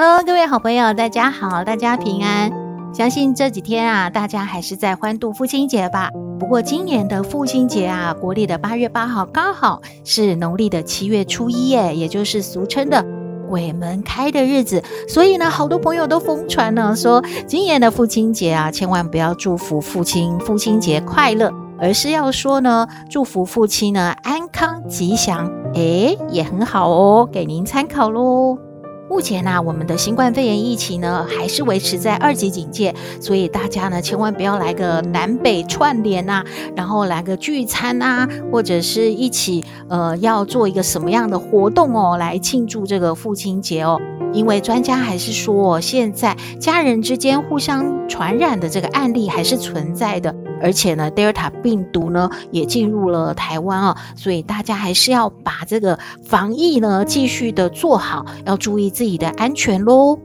Hello，各位好朋友，大家好，大家平安。相信这几天啊，大家还是在欢度父亲节吧。不过今年的父亲节啊，国历的八月八号刚好是农历的七月初一耶，也就是俗称的鬼门开的日子。所以呢，好多朋友都疯传呢，说今年的父亲节啊，千万不要祝福父亲父亲节快乐，而是要说呢，祝福父亲呢安康吉祥。诶，也很好哦，给您参考喽。目前呢、我们的新冠肺炎疫情呢还是维持在二级警戒，所以大家呢千万不要来个南北串联呐、然后来个聚餐啊，或者是一起呃要做一个什么样的活动哦，来庆祝这个父亲节哦。因为专家还是说，现在家人之间互相传染的这个案例还是存在的。而且呢，Delta 病毒呢也进入了台湾啊，所以大家还是要把这个防疫呢继续的做好，要注意自己的安全喽。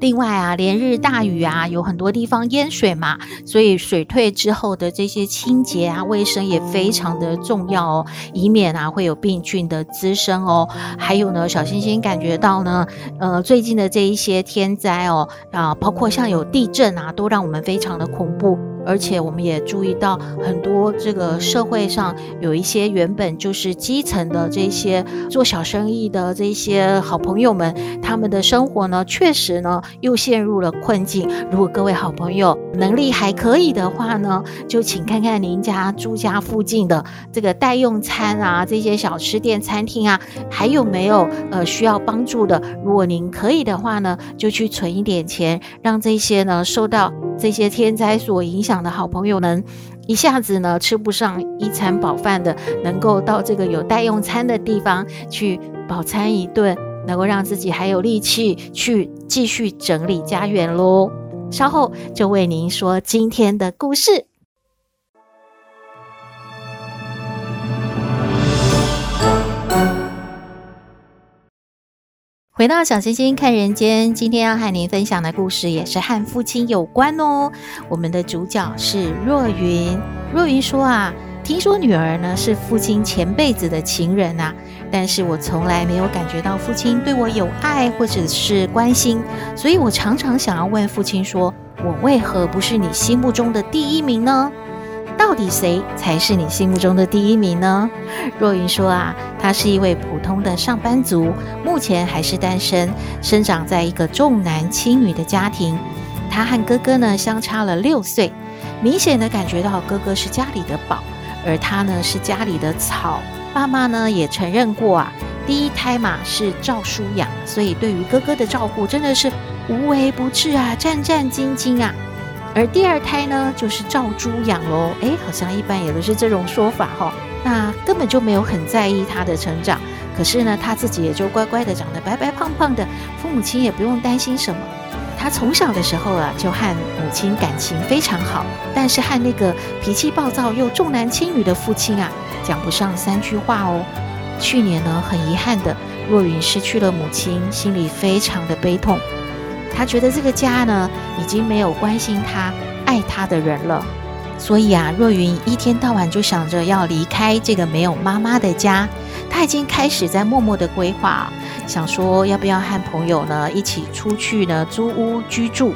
另外啊，连日大雨啊，有很多地方淹水嘛，所以水退之后的这些清洁啊、卫生也非常的重要哦，以免啊会有病菌的滋生哦。还有呢，小星星感觉到呢，呃，最近的这一些天灾哦，啊，包括像有地震啊，都让我们非常的恐怖。而且我们也注意到，很多这个社会上有一些原本就是基层的这些做小生意的这些好朋友们，他们的生活呢，确实呢又陷入了困境。如果各位好朋友能力还可以的话呢，就请看看您家住家附近的这个代用餐啊，这些小吃店、餐厅啊，还有没有呃需要帮助的？如果您可以的话呢，就去存一点钱，让这些呢受到这些天灾所影响。的好朋友们，一下子呢吃不上一餐饱饭的，能够到这个有代用餐的地方去饱餐一顿，能够让自己还有力气去继续整理家园喽。稍后就为您说今天的故事。回到小星星看人间，今天要和您分享的故事也是和父亲有关哦。我们的主角是若云。若云说啊，听说女儿呢是父亲前辈子的情人啊，但是我从来没有感觉到父亲对我有爱或者是关心，所以我常常想要问父亲说，我为何不是你心目中的第一名呢？到底谁才是你心目中的第一名呢？若云说啊，她是一位普通的上班族，目前还是单身，生长在一个重男轻女的家庭。她和哥哥呢相差了六岁，明显的感觉到哥哥是家里的宝，而她呢是家里的草。爸妈呢也承认过啊，第一胎嘛是照书养，所以对于哥哥的照顾真的是无微不至啊，战战兢兢啊。而第二胎呢，就是照猪养喽。诶，好像一般也都是这种说法哈。那根本就没有很在意他的成长，可是呢，他自己也就乖乖的长得白白胖胖的，父母亲也不用担心什么。他从小的时候啊，就和母亲感情非常好，但是和那个脾气暴躁又重男轻女的父亲啊，讲不上三句话哦。去年呢，很遗憾的，若云失去了母亲，心里非常的悲痛。他觉得这个家呢，已经没有关心他、爱他的人了，所以啊，若云一天到晚就想着要离开这个没有妈妈的家。他已经开始在默默的规划，想说要不要和朋友呢一起出去呢租屋居住，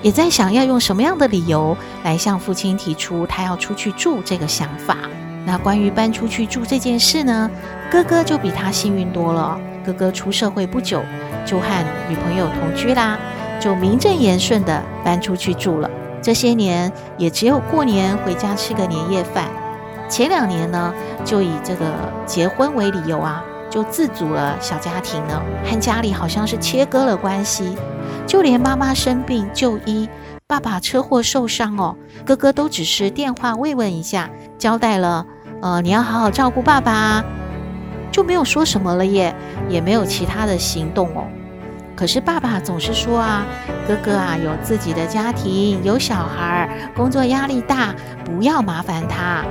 也在想要用什么样的理由来向父亲提出他要出去住这个想法。那关于搬出去住这件事呢，哥哥就比他幸运多了。哥哥出社会不久，就和女朋友同居啦，就名正言顺的搬出去住了。这些年也只有过年回家吃个年夜饭。前两年呢，就以这个结婚为理由啊，就自组了小家庭呢，和家里好像是切割了关系。就连妈妈生病就医，爸爸车祸受伤哦，哥哥都只是电话慰问一下，交代了，呃，你要好好照顾爸爸。就没有说什么了耶，也没有其他的行动哦。可是爸爸总是说啊，哥哥啊有自己的家庭，有小孩，工作压力大，不要麻烦他。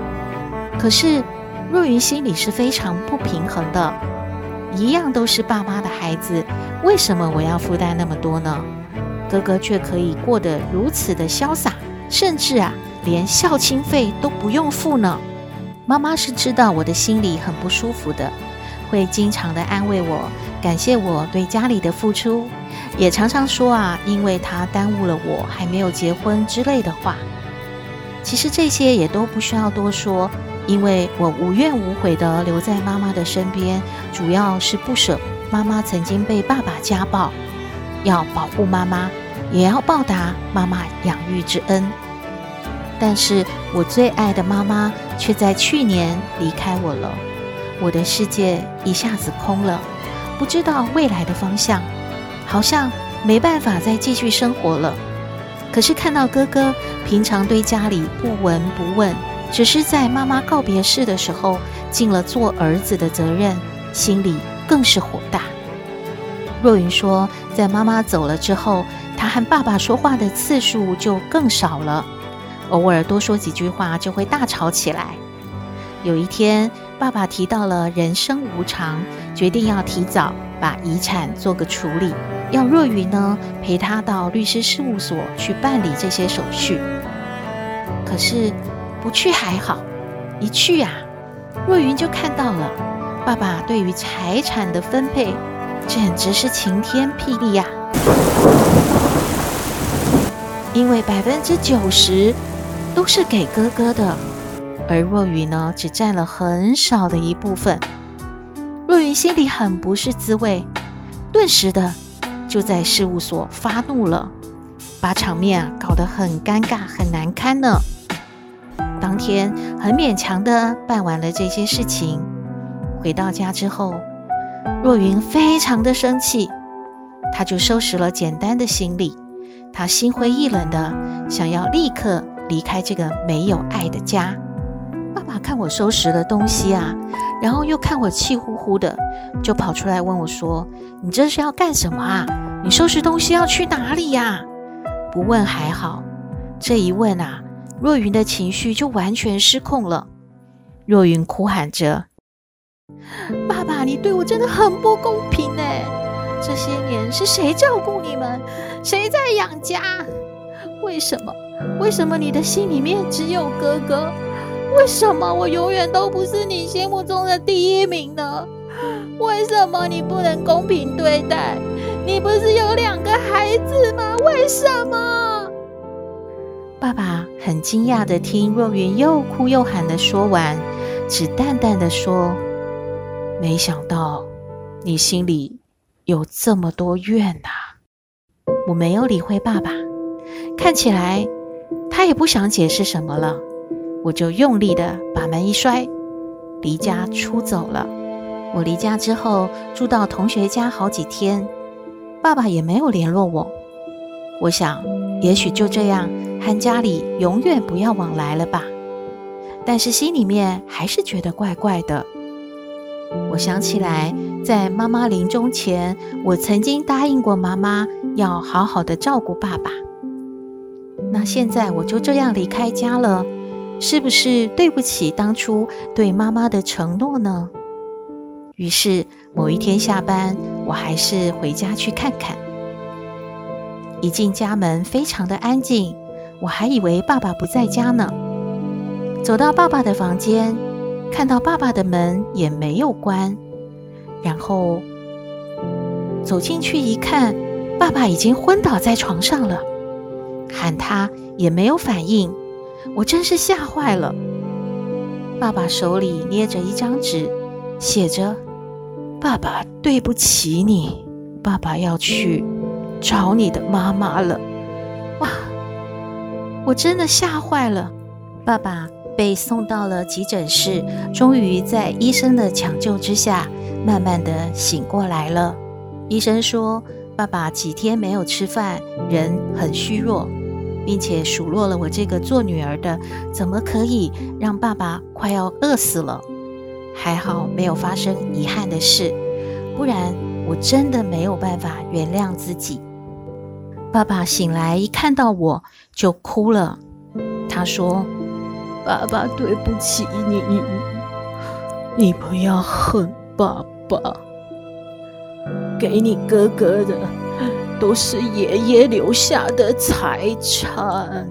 可是若云心里是非常不平衡的，一样都是爸妈的孩子，为什么我要负担那么多呢？哥哥却可以过得如此的潇洒，甚至啊连孝亲费都不用付呢。妈妈是知道我的心里很不舒服的，会经常的安慰我。感谢我对家里的付出，也常常说啊，因为他耽误了我还没有结婚之类的话。其实这些也都不需要多说，因为我无怨无悔地留在妈妈的身边，主要是不舍妈妈曾经被爸爸家暴，要保护妈妈，也要报答妈妈养育之恩。但是我最爱的妈妈却在去年离开我了，我的世界一下子空了。不知道未来的方向，好像没办法再继续生活了。可是看到哥哥平常对家里不闻不问，只是在妈妈告别式的时候尽了做儿子的责任，心里更是火大。若云说，在妈妈走了之后，她和爸爸说话的次数就更少了，偶尔多说几句话就会大吵起来。有一天，爸爸提到了人生无常，决定要提早把遗产做个处理，要若云呢陪他到律师事务所去办理这些手续。可是不去还好，一去啊，若云就看到了爸爸对于财产的分配，简直是晴天霹雳呀！因为百分之九十都是给哥哥的。而若雨呢，只占了很少的一部分。若云心里很不是滋味，顿时的就在事务所发怒了，把场面啊搞得很尴尬、很难堪呢。当天很勉强的办完了这些事情，回到家之后，若云非常的生气，她就收拾了简单的行李，她心灰意冷的想要立刻离开这个没有爱的家。爸看我收拾了东西啊，然后又看我气呼呼的，就跑出来问我说：“你这是要干什么啊？你收拾东西要去哪里呀？”不问还好，这一问啊，若云的情绪就完全失控了。若云哭喊着：“爸爸，你对我真的很不公平哎！这些年是谁照顾你们？谁在养家？为什么？为什么你的心里面只有哥哥？”为什么我永远都不是你心目中的第一名呢？为什么你不能公平对待？你不是有两个孩子吗？为什么？爸爸很惊讶的听若云又哭又喊的说完，只淡淡的说：“没想到你心里有这么多怨呐。”我没有理会爸爸，看起来他也不想解释什么了。我就用力的把门一摔，离家出走了。我离家之后住到同学家好几天，爸爸也没有联络我。我想，也许就这样和家里永远不要往来了吧。但是心里面还是觉得怪怪的。我想起来，在妈妈临终前，我曾经答应过妈妈要好好的照顾爸爸。那现在我就这样离开家了。是不是对不起当初对妈妈的承诺呢？于是某一天下班，我还是回家去看看。一进家门，非常的安静，我还以为爸爸不在家呢。走到爸爸的房间，看到爸爸的门也没有关，然后走进去一看，爸爸已经昏倒在床上了，喊他也没有反应。我真是吓坏了。爸爸手里捏着一张纸，写着：“爸爸对不起你，爸爸要去找你的妈妈了。”哇！我真的吓坏了。爸爸被送到了急诊室，终于在医生的抢救之下，慢慢的醒过来了。医生说，爸爸几天没有吃饭，人很虚弱。并且数落了我这个做女儿的，怎么可以让爸爸快要饿死了？还好没有发生遗憾的事，不然我真的没有办法原谅自己。爸爸醒来一看到我就哭了，他说：“爸爸对不起你，你不要恨爸爸。给你哥哥的都是爷爷留下的财产，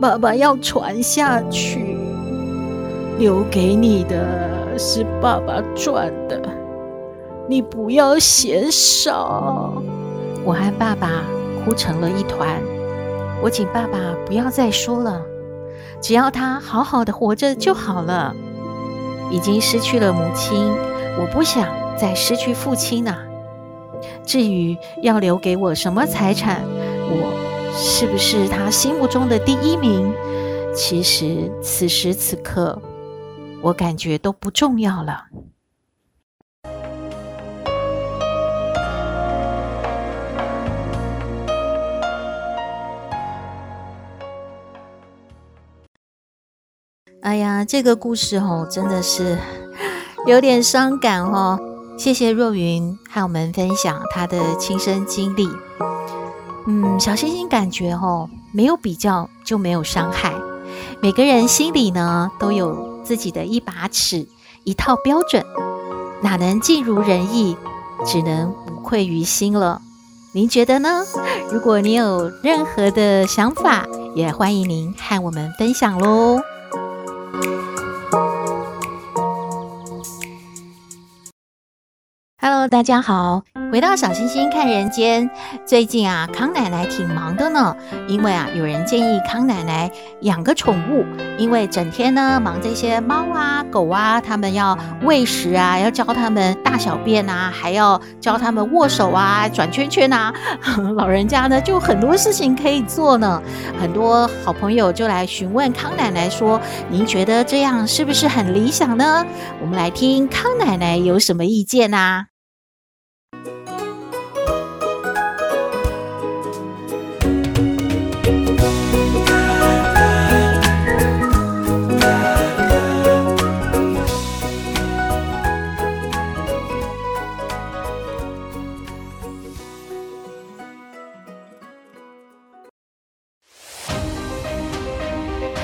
爸爸要传下去。留给你的是爸爸赚的，你不要嫌少。”我和爸爸。哭成了一团，我请爸爸不要再说了，只要他好好的活着就好了。已经失去了母亲，我不想再失去父亲呐。至于要留给我什么财产，我是不是他心目中的第一名，其实此时此刻，我感觉都不重要了。哎呀，这个故事哦，真的是 有点伤感哦。谢谢若云和我们分享她的亲身经历。嗯，小星星感觉哦，没有比较就没有伤害。每个人心里呢，都有自己的一把尺，一套标准，哪能尽如人意，只能无愧于心了。您觉得呢？如果你有任何的想法，也欢迎您和我们分享喽。大家好，回到小星星看人间。最近啊，康奶奶挺忙的呢，因为啊，有人建议康奶奶养个宠物，因为整天呢忙这些猫啊、狗啊，他们要喂食啊，要教他们大小便啊，还要教他们握手啊、转圈圈啊，老人家呢就很多事情可以做呢。很多好朋友就来询问康奶奶说：“您觉得这样是不是很理想呢？”我们来听康奶奶有什么意见啊？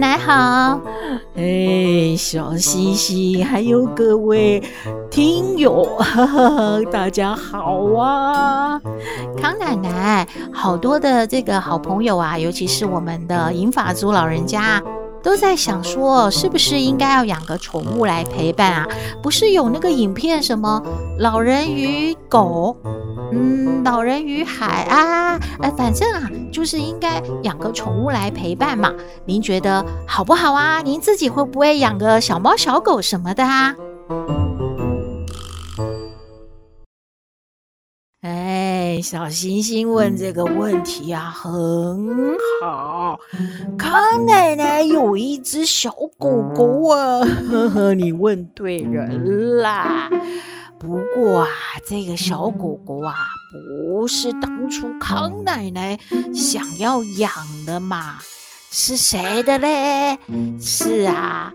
奶奶好，哎，小西西，还有各位听友，呵呵，大家好啊！康奶奶，好多的这个好朋友啊，尤其是我们的银发族老人家。都在想说，是不是应该要养个宠物来陪伴啊？不是有那个影片什么老人与狗，嗯，老人与海啊，哎，反正啊，就是应该养个宠物来陪伴嘛。您觉得好不好啊？您自己会不会养个小猫小狗什么的啊？哎小星星问这个问题啊，很好。康奶奶有一只小狗狗啊，呵呵，你问对人啦。不过啊，这个小狗狗啊，不是当初康奶奶想要养的嘛？是谁的嘞？是啊，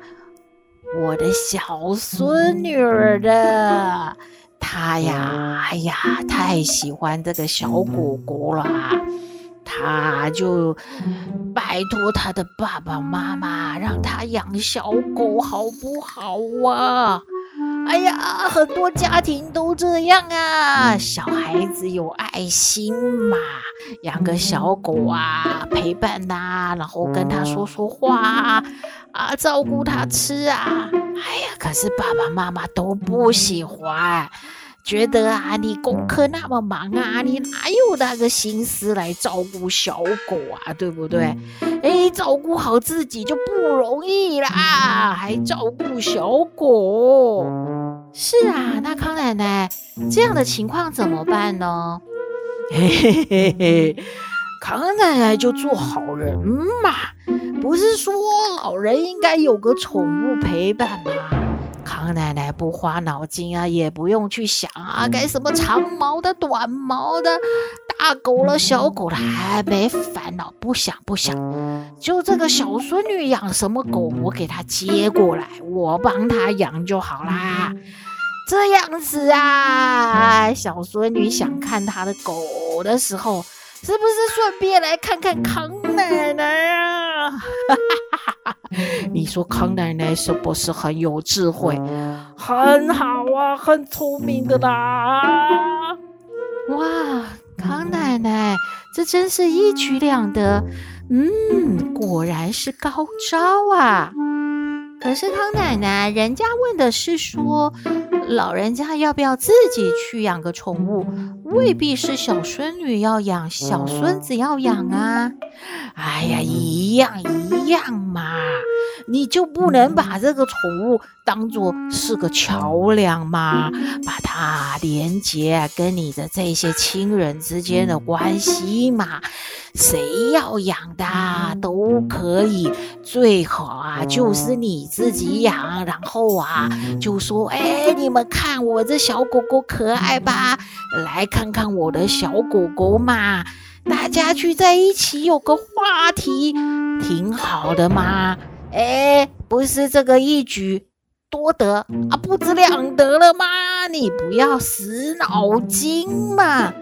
我的小孙女儿的。她呀，哎呀，太喜欢这个小狗狗了，她就拜托她的爸爸妈妈让她养小狗，好不好啊？哎呀，很多家庭都这样啊，小孩子有爱心嘛，养个小狗啊，陪伴呐、啊，然后跟他说说话啊，啊，照顾他吃啊。哎呀，可是爸爸妈妈都不喜欢。觉得啊，你功课那么忙啊，你哪有那个心思来照顾小狗啊，对不对？哎，照顾好自己就不容易啦，还照顾小狗。是啊，那康奶奶这样的情况怎么办呢？嘿嘿嘿嘿，康奶奶就做好人嘛，不是说老人应该有个宠物陪伴吗？康康奶奶不花脑筋啊，也不用去想啊，该什么长毛的、短毛的，大狗了、小狗了，还没烦恼，不想不想。就这个小孙女养什么狗，我给她接过来，我帮她养就好啦。这样子啊，小孙女想看她的狗的时候，是不是顺便来看看康奶奶啊？你说康奶奶是不是很有智慧？很好啊，很聪明的啦！哇，康奶奶，这真是一举两得。嗯，果然是高招啊！可是康奶奶，人家问的是说，老人家要不要自己去养个宠物？未必是小孙女要养，小孙子要养啊！哎呀，一样一样嘛，你就不能把这个宠物当做是个桥梁吗？把它连接跟你的这些亲人之间的关系嘛？谁要养的都可以，最好啊就是你自己养，然后啊就说：“哎，你们看我这小狗狗可爱吧？来看看我的小狗狗嘛，大家聚在一起有个话题，挺好的嘛。哎，不是这个一举多得啊，不知两得了吗？你不要死脑筋嘛。”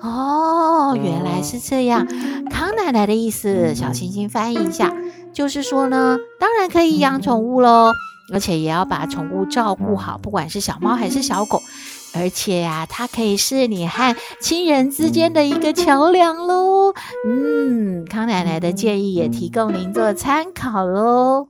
哦，原来是这样。康奶奶的意思，小星星翻译一下，就是说呢，当然可以养宠物喽，而且也要把宠物照顾好，不管是小猫还是小狗，而且呀、它可以是你和亲人之间的一个桥梁喽。嗯，康奶奶的建议也提供您做参考喽。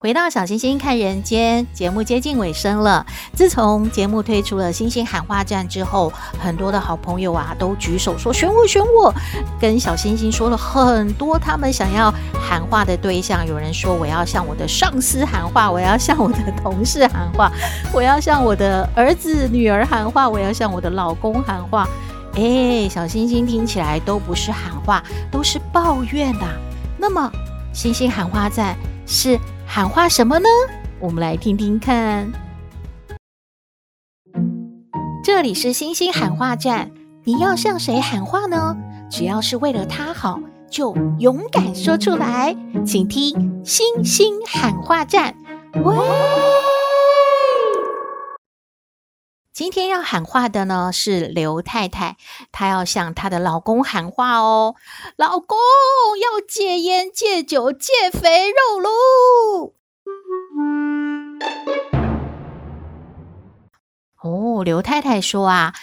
回到小星星看人间节目接近尾声了。自从节目推出了星星喊话站之后，很多的好朋友啊都举手说选我选我，跟小星星说了很多他们想要喊话的对象。有人说我要向我的上司喊话，我要向我的同事喊话，我要向我的儿子女儿喊话，我要向我的老公喊话。哎，小星星听起来都不是喊话，都是抱怨的、啊。那么星星喊话站是？喊话什么呢？我们来听听看。这里是星星喊话站，你要向谁喊话呢？只要是为了他好，就勇敢说出来。请听星星喊话站。喂。今天要喊话的呢是刘太太，她要向她的老公喊话哦，老公要戒烟、戒酒、戒肥肉喽。哦，刘太太说啊。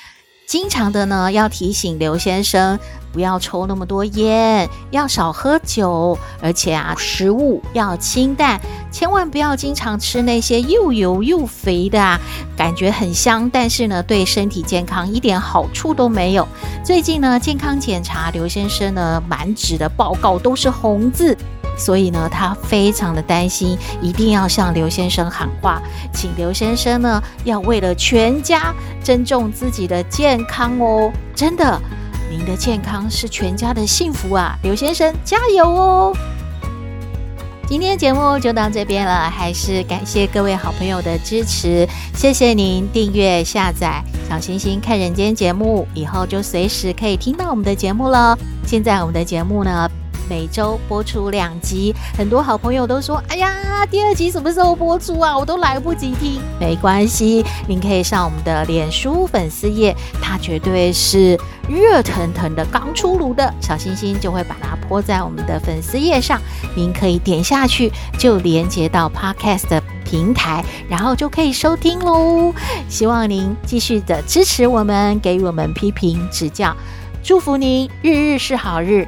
经常的呢，要提醒刘先生不要抽那么多烟，要少喝酒，而且啊，食物要清淡，千万不要经常吃那些又油又肥的啊，感觉很香，但是呢，对身体健康一点好处都没有。最近呢，健康检查，刘先生呢，满纸的报告都是红字。所以呢，他非常的担心，一定要向刘先生喊话，请刘先生呢要为了全家珍重自己的健康哦。真的，您的健康是全家的幸福啊，刘先生加油哦！今天节目就到这边了，还是感谢各位好朋友的支持，谢谢您订阅下载小星星看人间节目，以后就随时可以听到我们的节目了。现在我们的节目呢，每周播出两集，很多好朋友都说：“哎呀，第二集什么时候播出啊？我都来不及听。”没关系，您可以上我们的脸书粉丝页，它绝对是热腾腾的、刚出炉的小星星，就会把它泼在我们的粉丝页上。您可以点下去，就连接到 Podcast 的平台，然后就可以收听喽。希望您继续的支持我们，给予我们批评指教，祝福您日日是好日。